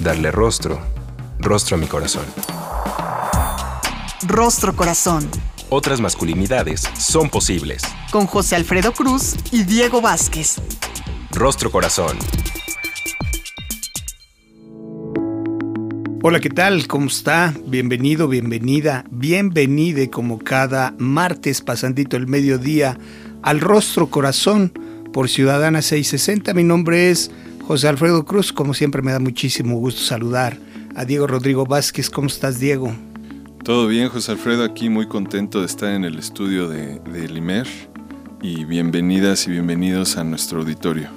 Darle rostro, rostro a mi corazón. Rostro Corazón. Otras masculinidades son posibles. Con José Alfredo Cruz y Diego Vázquez. Rostro Corazón. Hola, ¿qué tal? ¿Cómo está? Bienvenido, bienvenida, bienvenide como cada martes pasandito el mediodía al Rostro Corazón por Ciudadana 660. Mi nombre es José Alfredo Cruz. Como siempre me da muchísimo gusto saludar a Diego Rodrigo Vázquez. ¿Cómo estás, Diego? Todo bien, José Alfredo, aquí muy contento de estar en el estudio de, de Limer y bienvenidas y bienvenidos a nuestro auditorio.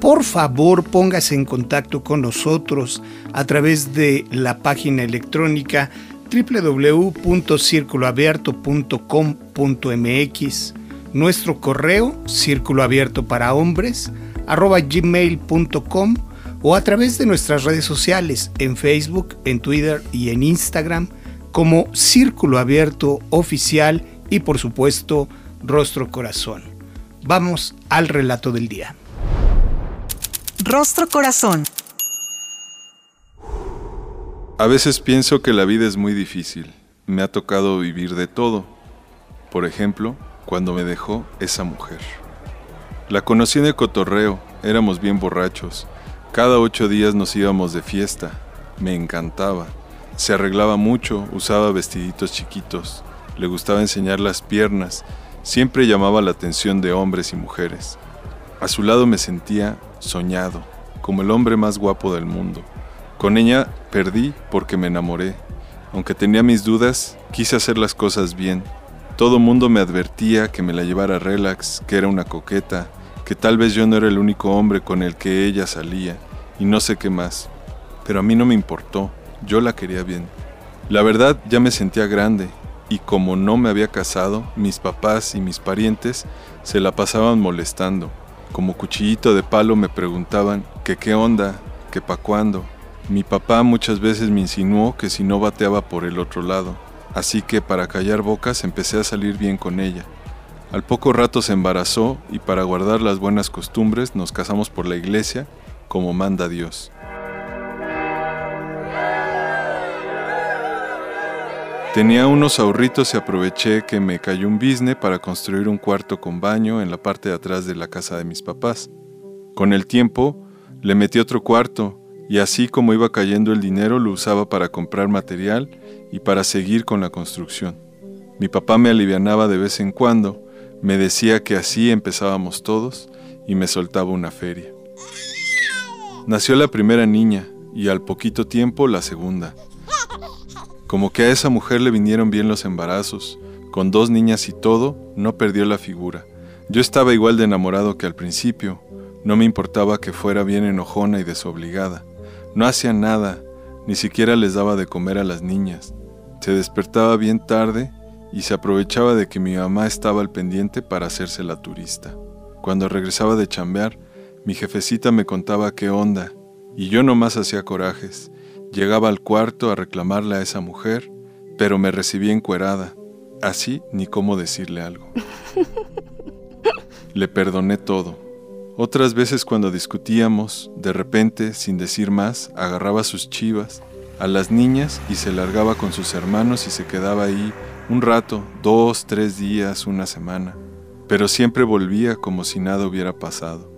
Por favor, póngase en contacto con nosotros a través de la página electrónica www.circuloabierto.com.mx, nuestro correo círculo abierto para hombres arroba gmail.com o a través de nuestras redes sociales en Facebook, en Twitter y en Instagram como Círculo Abierto Oficial y por supuesto Rostro Corazón. Vamos al relato del día. Rostro Corazón. A veces pienso que la vida es muy difícil. Me ha tocado vivir de todo. Por ejemplo, cuando me dejó esa mujer. La conocí el cotorreo, éramos bien borrachos. Cada ocho días nos íbamos de fiesta. Me encantaba. Se arreglaba mucho, usaba vestiditos chiquitos. Le gustaba enseñar las piernas. Siempre llamaba la atención de hombres y mujeres. A su lado me sentía soñado, como el hombre más guapo del mundo. Con ella perdí porque me enamoré. Aunque tenía mis dudas, quise hacer las cosas bien. Todo mundo me advertía que me la llevara relax, que era una coqueta, que tal vez yo no era el único hombre con el que ella salía, y no sé qué más. Pero a mí no me importó, yo la quería bien. La verdad ya me sentía grande, y como no me había casado, mis papás y mis parientes se la pasaban molestando. Como cuchillito de palo me preguntaban que qué onda, que pa' cuándo. Mi papá muchas veces me insinuó que si no bateaba por el otro lado, así que para callar bocas empecé a salir bien con ella. Al poco rato se embarazó y para guardar las buenas costumbres nos casamos por la iglesia como manda Dios. Tenía unos ahorritos y aproveché que me cayó un business para construir un cuarto con baño en la parte de atrás de la casa de mis papás. Con el tiempo, le metí otro cuarto y así como iba cayendo el dinero lo usaba para comprar material y para seguir con la construcción. Mi papá me alivianaba de vez en cuando, me decía que así empezábamos todos y me soltaba una feria. Nació la primera niña y al poquito tiempo la segunda. Como que a esa mujer le vinieron bien los embarazos, con dos niñas y todo, no perdió la figura. Yo estaba igual de enamorado que al principio, no me importaba que fuera bien enojona y desobligada. No hacía nada, ni siquiera les daba de comer a las niñas. Se despertaba bien tarde y se aprovechaba de que mi mamá estaba al pendiente para hacerse la turista. Cuando regresaba de chambear, mi jefecita me contaba qué onda, y yo nomás hacía corajes. Llegaba al cuarto a reclamarle a esa mujer, pero me recibía encuerada, así ni cómo decirle algo. Le perdoné todo. Otras veces cuando discutíamos, de repente, sin decir más, agarraba sus chivas, a las niñas y se largaba con sus hermanos y se quedaba ahí un rato, dos, tres días, una semana. Pero siempre volvía como si nada hubiera pasado.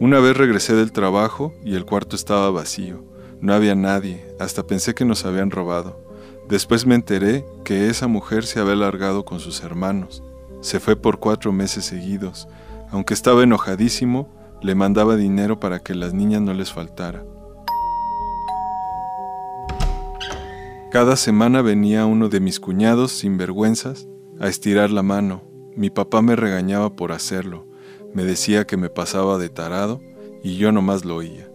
Una vez regresé del trabajo y el cuarto estaba vacío. No había nadie, hasta pensé que nos habían robado. Después me enteré que esa mujer se había largado con sus hermanos. Se fue por cuatro meses seguidos. Aunque estaba enojadísimo, le mandaba dinero para que las niñas no les faltara. Cada semana venía uno de mis cuñados, sin vergüenzas, a estirar la mano. Mi papá me regañaba por hacerlo. Me decía que me pasaba de tarado y yo nomás lo oía.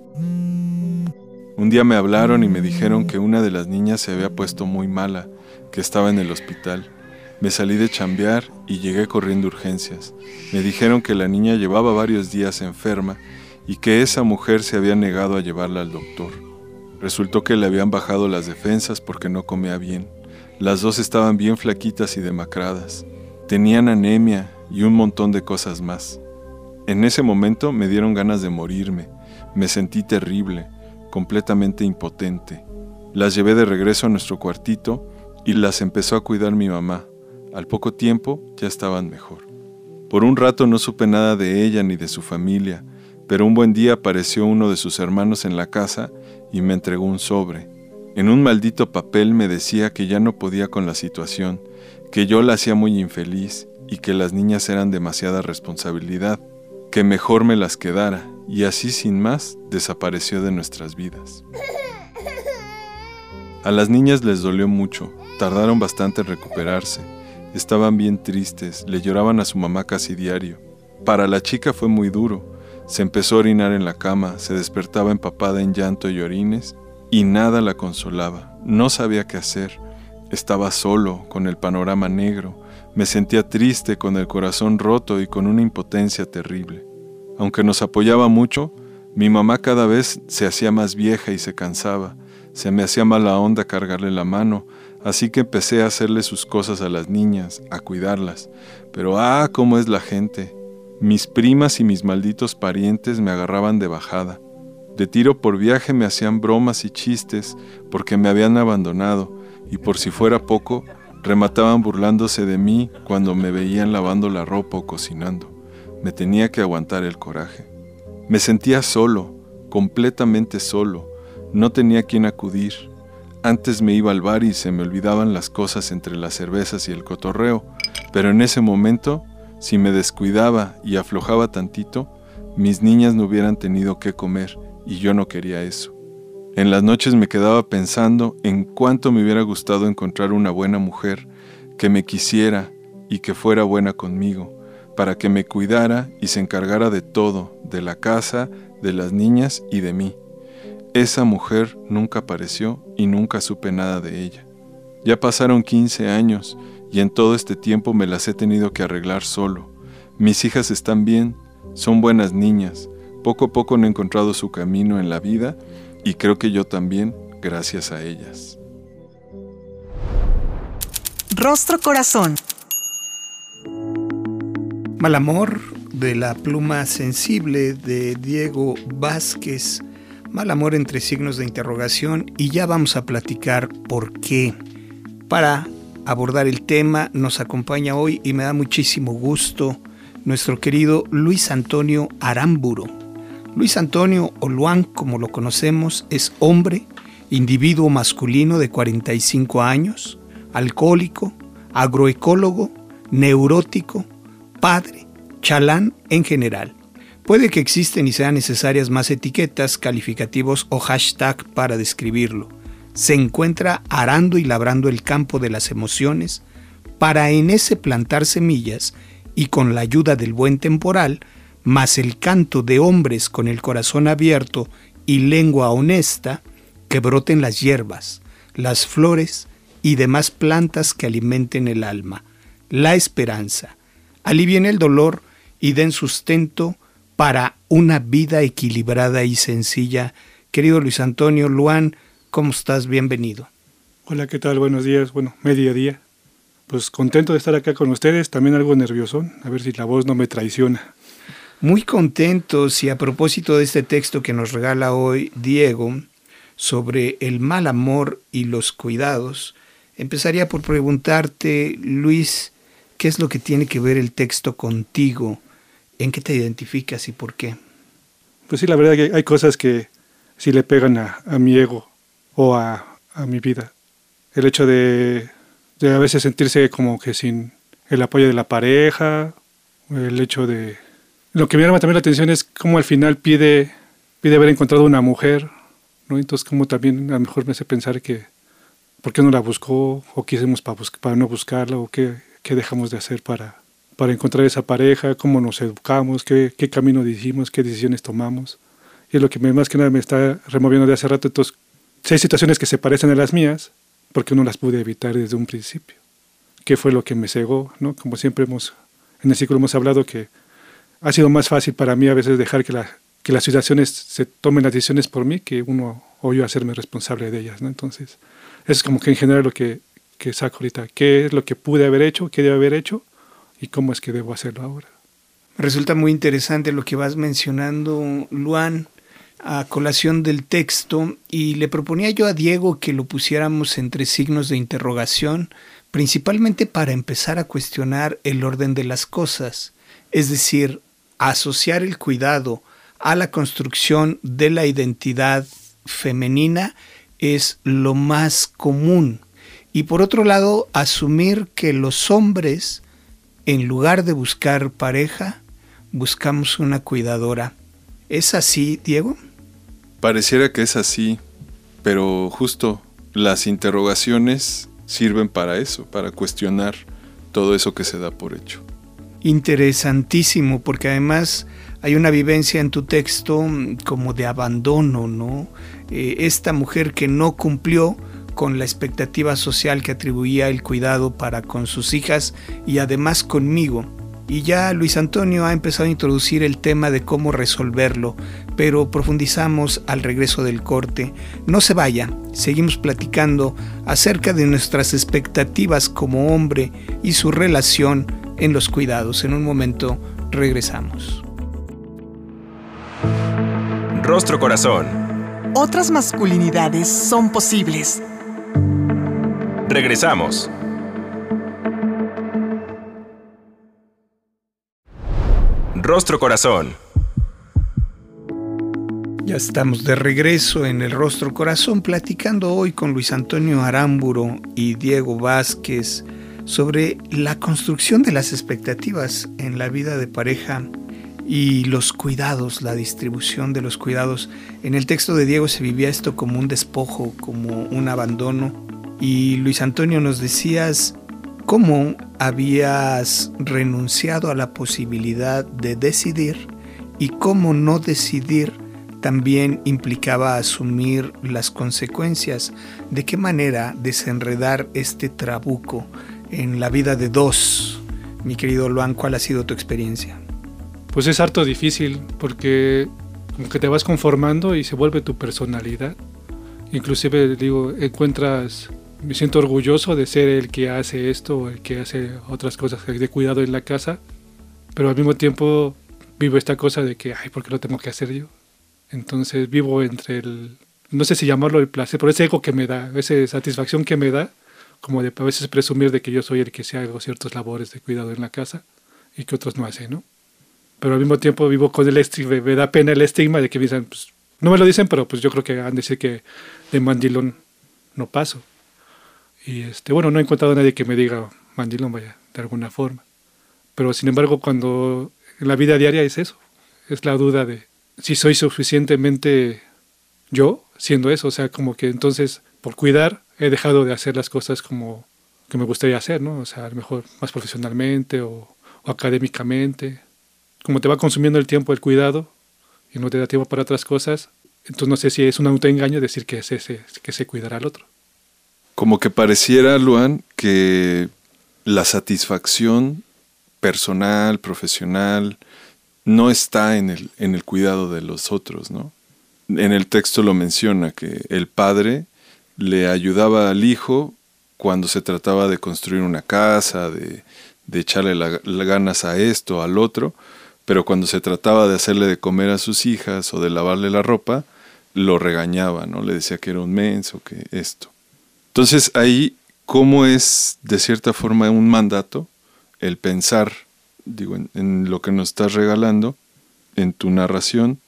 Un día me hablaron y me dijeron que una de las niñas se había puesto muy mala, que estaba en el hospital. Me salí de chambear y llegué corriendo urgencias. Me dijeron que la niña llevaba varios días enferma y que esa mujer se había negado a llevarla al doctor. Resultó que le habían bajado las defensas porque no comía bien. Las dos estaban bien flaquitas y demacradas. Tenían anemia y un montón de cosas más. En ese momento me dieron ganas de morirme. Me sentí terrible, completamente impotente. Las llevé de regreso a nuestro cuartito y las empezó a cuidar mi mamá. Al poco tiempo ya estaban mejor. Por un rato no supe nada de ella ni de su familia, pero un buen día apareció uno de sus hermanos en la casa y me entregó un sobre. En un maldito papel me decía que ya no podía con la situación, que yo la hacía muy infeliz y que las niñas eran demasiada responsabilidad, que mejor me las quedara, y así sin más desapareció de nuestras vidas. A las niñas les dolió mucho, tardaron bastante en recuperarse, estaban bien tristes, le lloraban a su mamá casi diario. Para la chica fue muy duro, se empezó a orinar en la cama, se despertaba empapada en llanto y orines, y nada la consolaba. No sabía qué hacer. Estaba solo, con el panorama negro. Me sentía triste, con el corazón roto y con una impotencia terrible. Aunque nos apoyaba mucho, mi mamá cada vez se hacía más vieja y se cansaba. Se me hacía mala onda cargarle la mano, así que empecé a hacerle sus cosas a las niñas, a cuidarlas. Pero ah, cómo es la gente. Mis primas y mis malditos parientes me agarraban de bajada. De tiro por viaje me hacían bromas y chistes porque me habían abandonado y por si fuera poco, remataban burlándose de mí cuando me veían lavando la ropa o cocinando. Me tenía que aguantar el coraje. Me sentía solo, completamente solo. No tenía quien acudir. Antes me iba al bar y se me olvidaban las cosas entre las cervezas y el cotorreo, pero en ese momento si me descuidaba y aflojaba tantito, mis niñas no hubieran tenido que comer y yo no quería eso. En las noches me quedaba pensando en cuánto me hubiera gustado encontrar una buena mujer que me quisiera y que fuera buena conmigo, para que me cuidara y se encargara de todo, de la casa, de las niñas y de mí. Esa mujer nunca apareció y nunca supe nada de ella. Ya pasaron 15 años y en todo este tiempo me las he tenido que arreglar solo. Mis hijas están bien, son buenas niñas, poco a poco han encontrado su camino en la vida y creo que yo también, gracias a ellas. Rostro Corazón. Mal amor de la pluma sensible de Diego Vázquez. Mal amor entre signos de interrogación y ya vamos a platicar por qué. Para abordar el tema nos acompaña hoy y me da muchísimo gusto nuestro querido Luis Antonio Aramburo. Luis Antonio o como lo conocemos, es hombre, individuo masculino de 45 años, alcohólico, agroecólogo, neurótico, padre, chalán en general. Puede que existen y sean necesarias más etiquetas, calificativos o hashtag para describirlo se encuentra arando y labrando el campo de las emociones para en ese plantar semillas y con la ayuda del buen temporal, más el canto de hombres con el corazón abierto y lengua honesta, que broten las hierbas, las flores y demás plantas que alimenten el alma, la esperanza, alivien el dolor y den sustento para una vida equilibrada y sencilla. Querido Luis Antonio Luán, ¿Cómo estás? Bienvenido. Hola, ¿qué tal? Buenos días. Bueno, mediodía. Pues contento de estar acá con ustedes, también algo nervioso, a ver si la voz no me traiciona. Muy contentos y a propósito de este texto que nos regala hoy Diego sobre el mal amor y los cuidados, empezaría por preguntarte, Luis, ¿qué es lo que tiene que ver el texto contigo? ¿En qué te identificas y por qué? Pues sí, la verdad que hay cosas que sí le pegan a, a mi ego o a, mi vida. El hecho de, de, a veces sentirse como que sin el apoyo de la pareja, el hecho de... Lo que me llama también la atención es cómo al final pide, pide haber encontrado una mujer, ¿no? Entonces como también a lo mejor me hace pensar que por qué no la buscó o qué hicimos para, para no buscarla o qué, qué dejamos de hacer para, para encontrar esa pareja, cómo nos educamos, qué, qué camino hicimos, qué decisiones tomamos. Y es lo que más que nada me está removiendo de hace rato. Entonces, si hay situaciones que se parecen a las mías, porque no las pude evitar desde un principio. ¿Qué fue lo que me cegó? ¿no? Como siempre hemos, en el ciclo hemos hablado que ha sido más fácil para mí a veces dejar que, la, que las situaciones se tomen las decisiones por mí que uno o yo hacerme responsable de ellas. Entonces, eso es como que en general lo que, que saco ahorita. ¿Qué es lo que pude haber hecho? ¿Qué debo haber hecho? ¿Y cómo es que debo hacerlo ahora? Resulta muy interesante lo que vas mencionando, Luan, a colación del texto, y le proponía yo a Diego que lo pusiéramos entre signos de interrogación, principalmente para empezar a cuestionar el orden de las cosas, es decir, asociar el cuidado a la construcción de la identidad femenina es lo más común. Y por otro lado, asumir que los hombres, en lugar de buscar pareja, buscamos una cuidadora. ¿Es así, Diego? Pareciera que es así, pero justo las interrogaciones sirven para eso, para cuestionar todo eso que se da por hecho. Interesantísimo, porque además hay una vivencia en tu texto mm, como de abandono, ¿no? Eh, esta mujer que no cumplió con la expectativa social que atribuía el cuidado para con sus hijas y además conmigo. Y ya Luis Antonio ha empezado a introducir el tema de cómo resolverlo, pero profundizamos al regreso del corte. No se vaya, seguimos platicando acerca de nuestras expectativas como hombre y su relación en los cuidados. En un momento regresamos. Rostro Corazón. Otras masculinidades son posibles. Regresamos. Rostro Corazón. Ya estamos de regreso en el Rostro Corazón platicando hoy con Luis Antonio Arámburo y Diego Vázquez sobre la construcción de las expectativas en la vida de pareja y los cuidados, la distribución de los cuidados. En el texto de Diego se vivía esto como un despojo, como un abandono. Y Luis Antonio nos decías cómo habías renunciado a la posibilidad de decidir y cómo no decidir también implicaba asumir las consecuencias. ¿De qué manera desenredar este trabuco en la vida de dos? Mi querido Luan, ¿cuál ha sido tu experiencia? Pues es harto difícil porque como que te vas conformando y se vuelve tu personalidad. Inclusive digo, encuentras, me siento orgulloso de ser el que hace esto o el que hace otras cosas de cuidado en la casa, pero al mismo tiempo vivo esta cosa de que, ay, ¿por qué lo tengo que hacer yo? Entonces vivo entre el, no sé si llamarlo el placer, pero ese ego que me da, esa satisfacción que me da, como de a veces presumir de que yo soy el que se hago ciertas labores de cuidado en la casa y que otros no hacen, ¿no? pero al mismo tiempo vivo con el estigma, me da pena el estigma de que me dicen, pues, no me lo dicen, pero pues yo creo que han de decir que de mandilón no paso. Y este, bueno, no he encontrado a nadie que me diga mandilón, vaya, de alguna forma. Pero sin embargo, cuando en la vida diaria es eso, es la duda de si soy suficientemente yo siendo eso, o sea, como que entonces por cuidar he dejado de hacer las cosas como que me gustaría hacer, ¿no? O sea, a lo mejor más profesionalmente o, académicamente como te va consumiendo el tiempo el cuidado y no te da tiempo para otras cosas, entonces no sé si es un autoengaño decir que, es ese, que se cuidará al otro. Como que pareciera, Luan, que la satisfacción personal, profesional, no está en el, en el cuidado de los otros, ¿no? En el texto lo menciona, que el padre le ayudaba al hijo cuando se trataba de construir una casa, de, de echarle las ganas a esto, al otro, pero cuando se trataba de hacerle de comer a sus hijas o de lavarle la ropa, lo regañaba, ¿no? Le decía que era un menso, que esto. Entonces ahí, ¿cómo es de cierta forma un mandato el pensar, digo, en, lo que nos estás regalando, en tu narración?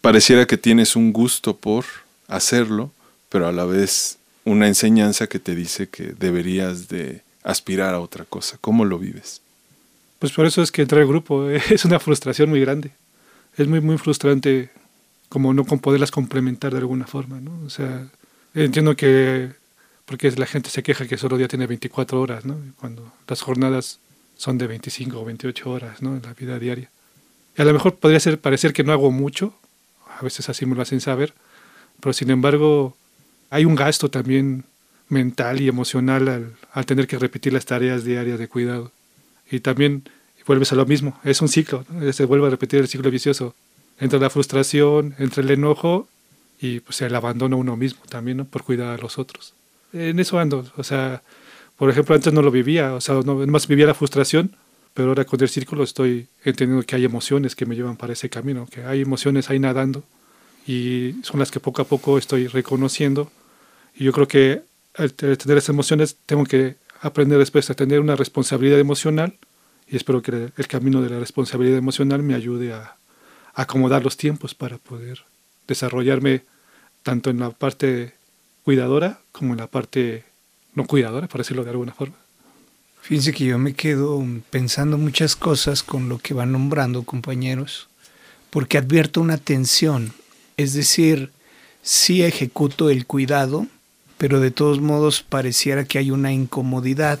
Pareciera que tienes un gusto por hacerlo, pero a la vez una enseñanza que te dice que deberías de aspirar a otra cosa. ¿Cómo lo vives? Pues por eso es que entré al grupo. Es una frustración muy grande. Es muy, muy frustrante como no poderlas complementar de alguna forma, ¿no? O sea, entiendo que porque la gente se queja que solo día tiene 24 horas, ¿no? Cuando las jornadas son de 25 o 28 horas, ¿no? En la vida diaria. Y a lo mejor podría ser parecer que no hago mucho, a veces así me lo hacen saber, pero sin embargo hay un gasto también mental y emocional al, al tener que repetir las tareas diarias de cuidado. Y también vuelves a lo mismo, es un ciclo, se vuelve a repetir el ciclo vicioso. Entre la frustración, entre el enojo y pues el abandono a uno mismo también, ¿no? Por cuidar a los otros. En eso ando, o sea, por ejemplo, antes no lo vivía, o sea, no, más vivía la frustración, pero ahora con el círculo estoy entendiendo que hay emociones que me llevan para ese camino, que hay emociones ahí nadando y son las que poco a poco estoy reconociendo. Y yo creo que al tener esas emociones tengo que aprender después a tener una responsabilidad emocional y espero que el camino de la responsabilidad emocional me ayude a, acomodar los tiempos para poder desarrollarme tanto en la parte cuidadora como en la parte no cuidadora, por decirlo de alguna forma. Fíjense que yo me quedo pensando muchas cosas con lo que van nombrando compañeros, porque advierto una tensión, es decir, sí ejecuto el cuidado, pero de todos modos pareciera que hay una incomodidad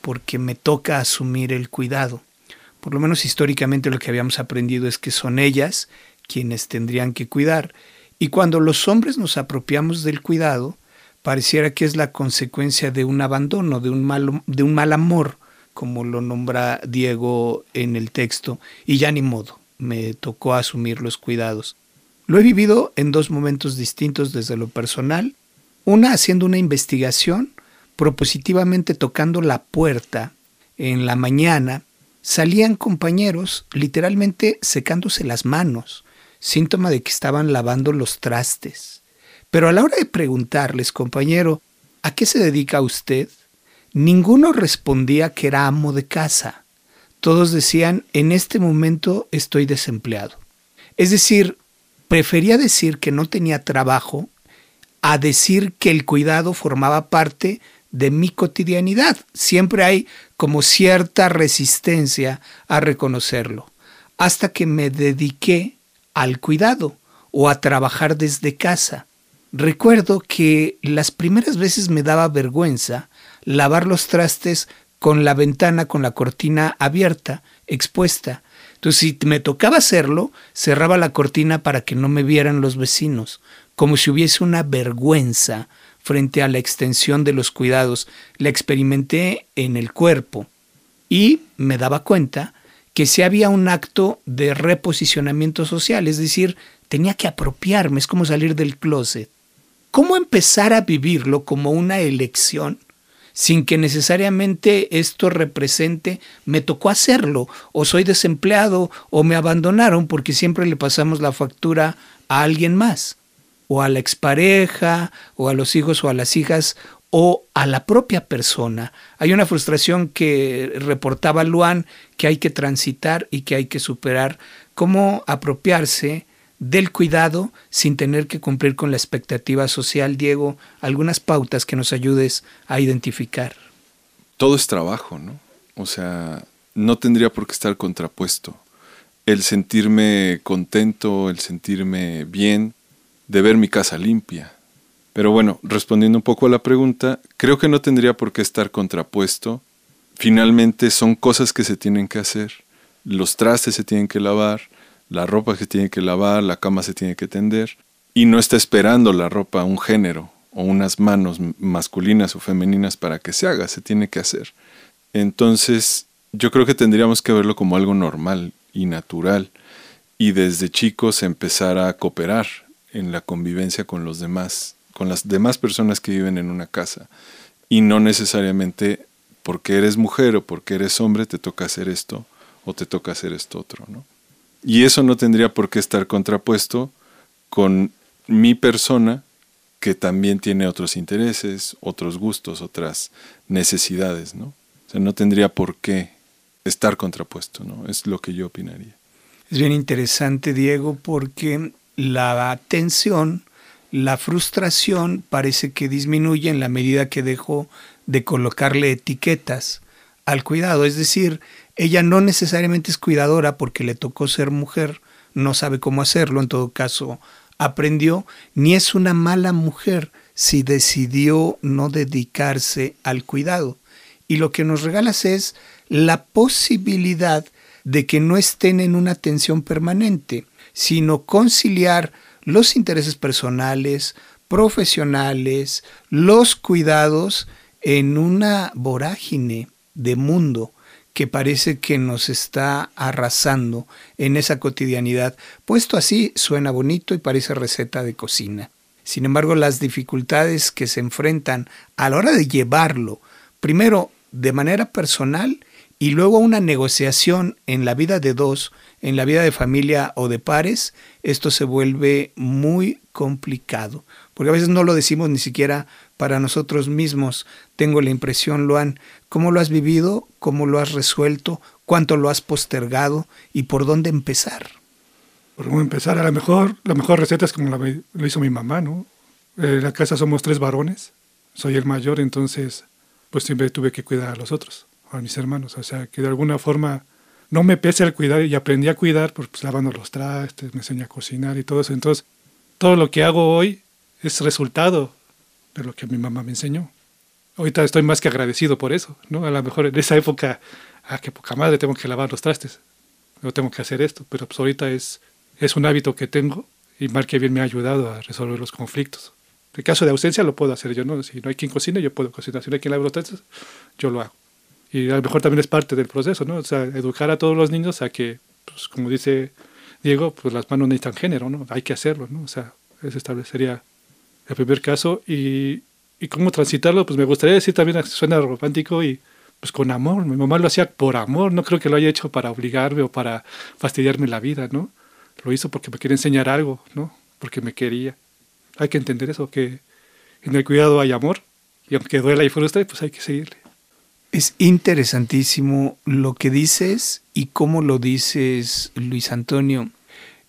porque me toca asumir el cuidado. Por lo menos históricamente lo que habíamos aprendido es que son ellas quienes tendrían que cuidar. Y cuando los hombres nos apropiamos del cuidado, pareciera que es la consecuencia de un abandono, de un mal, de un mal amor, como lo nombra Diego en el texto, y ya ni modo, me tocó asumir los cuidados. Lo he vivido en dos momentos distintos desde lo personal, una haciendo una investigación, propositivamente tocando la puerta en la mañana, salían compañeros literalmente secándose las manos, síntoma de que estaban lavando los trastes. Pero a la hora de preguntarles, compañero, ¿a qué se dedica usted? Ninguno respondía que era amo de casa. Todos decían, en este momento estoy desempleado. Es decir, prefería decir que no tenía trabajo a decir que el cuidado formaba parte de mi cotidianidad. Siempre hay como cierta resistencia a reconocerlo. Hasta que me dediqué al cuidado o a trabajar desde casa. Recuerdo que las primeras veces me daba vergüenza lavar los trastes con la ventana, con la cortina abierta, expuesta. Entonces, si me tocaba hacerlo, cerraba la cortina para que no me vieran los vecinos, como si hubiese una vergüenza frente a la extensión de los cuidados. La experimenté en el cuerpo y me daba cuenta que si había un acto de reposicionamiento social, es decir, tenía que apropiarme, es como salir del closet. ¿Cómo empezar a vivirlo como una elección sin que necesariamente esto represente me tocó hacerlo o soy desempleado o me abandonaron porque siempre le pasamos la factura a alguien más o a la expareja o a los hijos o a las hijas o a la propia persona. Hay una frustración que reportaba Luan que hay que transitar y que hay que superar. ¿Cómo apropiarse del cuidado sin tener que cumplir con la expectativa social, Diego, algunas pautas que nos ayudes a identificar. Todo es trabajo, ¿no? O sea, no tendría por qué estar contrapuesto. El sentirme contento, el sentirme bien, de ver mi casa limpia. Pero bueno, respondiendo un poco a la pregunta, creo que no tendría por qué estar contrapuesto. Finalmente son cosas que se tienen que hacer. Los trastes se tienen que lavar, la ropa se tiene que lavar, la cama se tiene que tender, y no está esperando la ropa un género o unas manos masculinas o femeninas para que se haga, se tiene que hacer. Entonces, yo creo que tendríamos que verlo como algo normal y natural, y desde chicos empezar a cooperar en la convivencia con los demás, con las demás personas que viven en una casa, y no necesariamente porque eres mujer o porque eres hombre te toca hacer esto o te toca hacer esto otro, ¿no? Y eso no tendría por qué estar contrapuesto con mi persona, que también tiene otros intereses, otros gustos, otras necesidades, ¿no? O sea, no tendría por qué estar contrapuesto, ¿no? Es lo que yo opinaría. Es bien interesante, Diego, porque la tensión, la frustración parece que disminuye en la medida que dejo de colocarle etiquetas al cuidado. Es decir, ella no necesariamente es cuidadora porque le tocó ser mujer, no sabe cómo hacerlo, en todo caso aprendió, ni es una mala mujer si decidió no dedicarse al cuidado. Y lo que nos regalas es la posibilidad de que no estén en una tensión permanente, sino conciliar los intereses personales, profesionales, los cuidados en una vorágine de mundo que parece que nos está arrasando en esa cotidianidad. Puesto así, suena bonito y parece receta de cocina. Sin embargo, las dificultades que se enfrentan a la hora de llevarlo, primero de manera personal y luego una negociación en la vida de dos, en la vida de familia o de pares, esto se vuelve muy complicado, porque a veces no lo decimos ni siquiera para nosotros mismos. Tengo la impresión, Luan, ¿cómo lo has vivido? ¿Cómo lo has resuelto? ¿Cuánto lo has postergado? ¿Y por dónde empezar? Por cómo empezar, a lo mejor, la mejor receta es como lo hizo mi mamá, ¿no? En la casa somos tres varones, soy el mayor, entonces pues siempre tuve que cuidar a los otros, a mis hermanos, o sea, que de alguna forma no me pese el cuidar y aprendí a cuidar, pues, pues lavando los trastes, me enseñé a cocinar y todo eso, entonces todo lo que hago hoy es resultado de lo que mi mamá me enseñó. Ahorita estoy más que agradecido por eso, ¿no? A lo mejor en esa época, ah, qué poca madre, tengo que lavar los trastes, no tengo que hacer esto, pero pues ahorita es, es un hábito que tengo y mal que bien me ha ayudado a resolver los conflictos. En caso de ausencia lo puedo hacer yo, ¿no? Si no hay quien cocine, yo puedo cocinar. Si no hay quien lave los trastes, yo lo hago. Y a lo mejor también es parte del proceso, ¿no? O sea, educar a todos los niños a que, pues, como dice Diego, pues las manos necesitan género, ¿no? Hay que hacerlo, ¿no? O sea, ese establecería el primer caso. Y, y cómo transitarlo, pues me gustaría decir también, suena romántico y pues con amor. Mi mamá lo hacía por amor, no creo que lo haya hecho para obligarme o para fastidiarme la vida, ¿no? Lo hizo porque me quería enseñar algo, ¿no? Porque me quería. Hay que entender eso, que en el cuidado hay amor y aunque duela y frustre, pues hay que seguirle. Es interesantísimo lo que dices y cómo lo dices, Luis Antonio.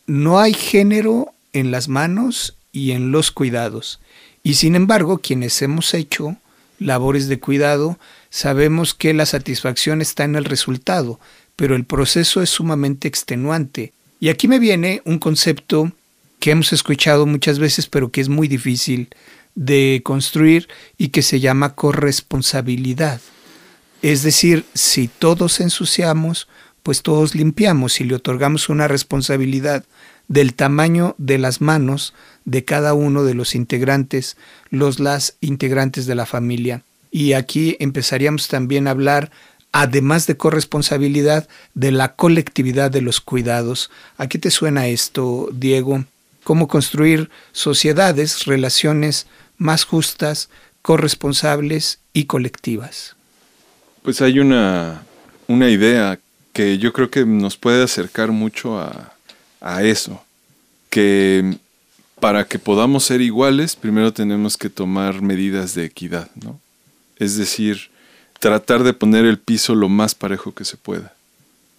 No hay género en las manos y en los cuidados. Y sin embargo, quienes hemos hecho labores de cuidado, sabemos que la satisfacción está en el resultado, pero el proceso es sumamente extenuante. Y aquí me viene un concepto que hemos escuchado muchas veces, pero que es muy difícil de construir y que se llama corresponsabilidad. Es decir, si todos ensuciamos, pues todos limpiamos y le otorgamos una responsabilidad del tamaño de las manos de cada uno de los integrantes, los las integrantes de la familia. Y aquí empezaríamos también a hablar, además de corresponsabilidad, de la colectividad de los cuidados. ¿A qué te suena esto, Diego? ¿Cómo construir sociedades, relaciones más justas, corresponsables y colectivas? Pues hay una, una idea que yo creo que nos puede acercar mucho a, a eso, que para que podamos ser iguales, primero tenemos que tomar medidas de equidad, ¿no? Es decir, tratar de poner el piso lo más parejo que se pueda.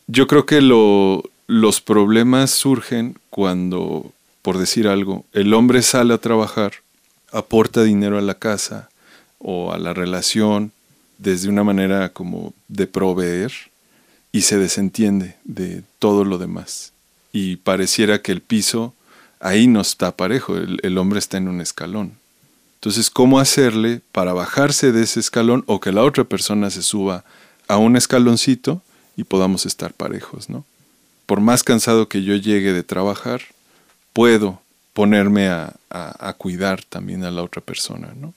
Yo creo que lo, los problemas surgen cuando, por decir algo, el hombre sale a trabajar, aporta dinero a la casa o a la relación desde una manera como de proveer y se desentiende de todo lo demás y pareciera que el piso ahí no está parejo, el, hombre está en un escalón. Entonces, ¿cómo hacerle para bajarse de ese escalón o que la otra persona se suba a un escaloncito y podamos estar parejos, ¿no? Por más cansado que yo llegue de trabajar, puedo ponerme a, a, cuidar también a la otra persona, ¿no?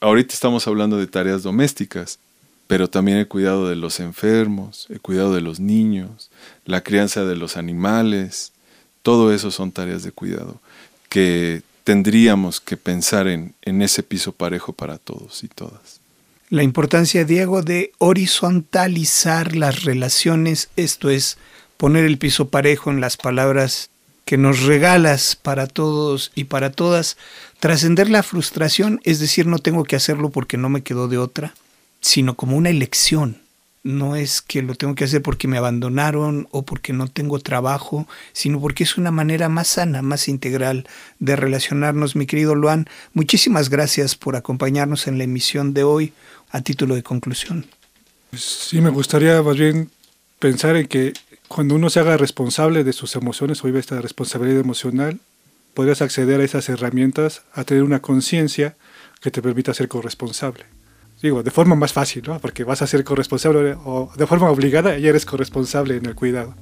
Ahorita estamos hablando de tareas domésticas, pero también el cuidado de los enfermos, el cuidado de los niños, la crianza de los animales, todo eso son tareas de cuidado que tendríamos que pensar en, en ese piso parejo para todos y todas. La importancia, Diego, de horizontalizar las relaciones, esto es, poner el piso parejo en las palabras que nos regalas para todos y para todas, trascender la frustración, es decir, no tengo que hacerlo porque no me quedó de otra, sino como una elección. No es que lo tengo que hacer porque me abandonaron o porque no tengo trabajo, sino porque es una manera más sana, más integral de relacionarnos. Mi querido Luan, muchísimas gracias por acompañarnos en la emisión de hoy a título de conclusión. Pues sí, me gustaría más bien pensar en que cuando uno se haga responsable de sus emociones o vive esta responsabilidad emocional, podrías acceder a esas herramientas, a tener una conciencia que te permita ser corresponsable digo, de forma más fácil, ¿no? Porque vas a ser corresponsable o de forma obligada ya eres corresponsable en el cuidado.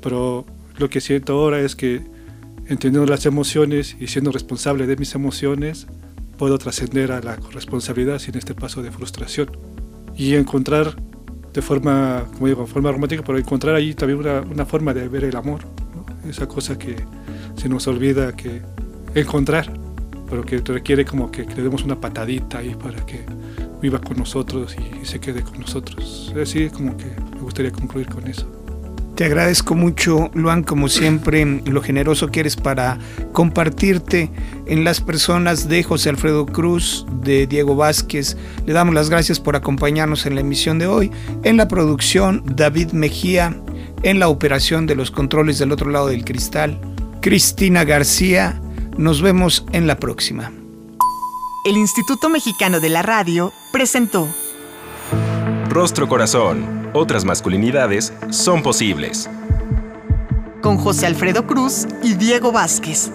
Pero lo que siento ahora es que entendiendo las emociones y siendo responsable de mis emociones, puedo trascender a la responsabilidad sin este paso de frustración. Y encontrar de forma, como digo, forma romántica, pero encontrar ahí también una, una forma de ver el amor, esa cosa que se nos olvida que encontrar, pero que requiere como que, le demos una patadita ahí para que viva con nosotros y, se quede con nosotros. Así como que me gustaría concluir con eso. Te agradezco mucho, Luan, como siempre, lo generoso que eres para compartirte en las personas de José Alfredo Cruz, de Diego Vázquez. Le damos las gracias por acompañarnos en la emisión de hoy. En la producción, David Mejía. En la operación de los controles del otro lado del cristal, Cristina García. Nos vemos en la próxima. El Instituto Mexicano de la Radio presentó Rostro Corazón. Otras masculinidades son posibles. Con José Alfredo Cruz y Diego Vázquez.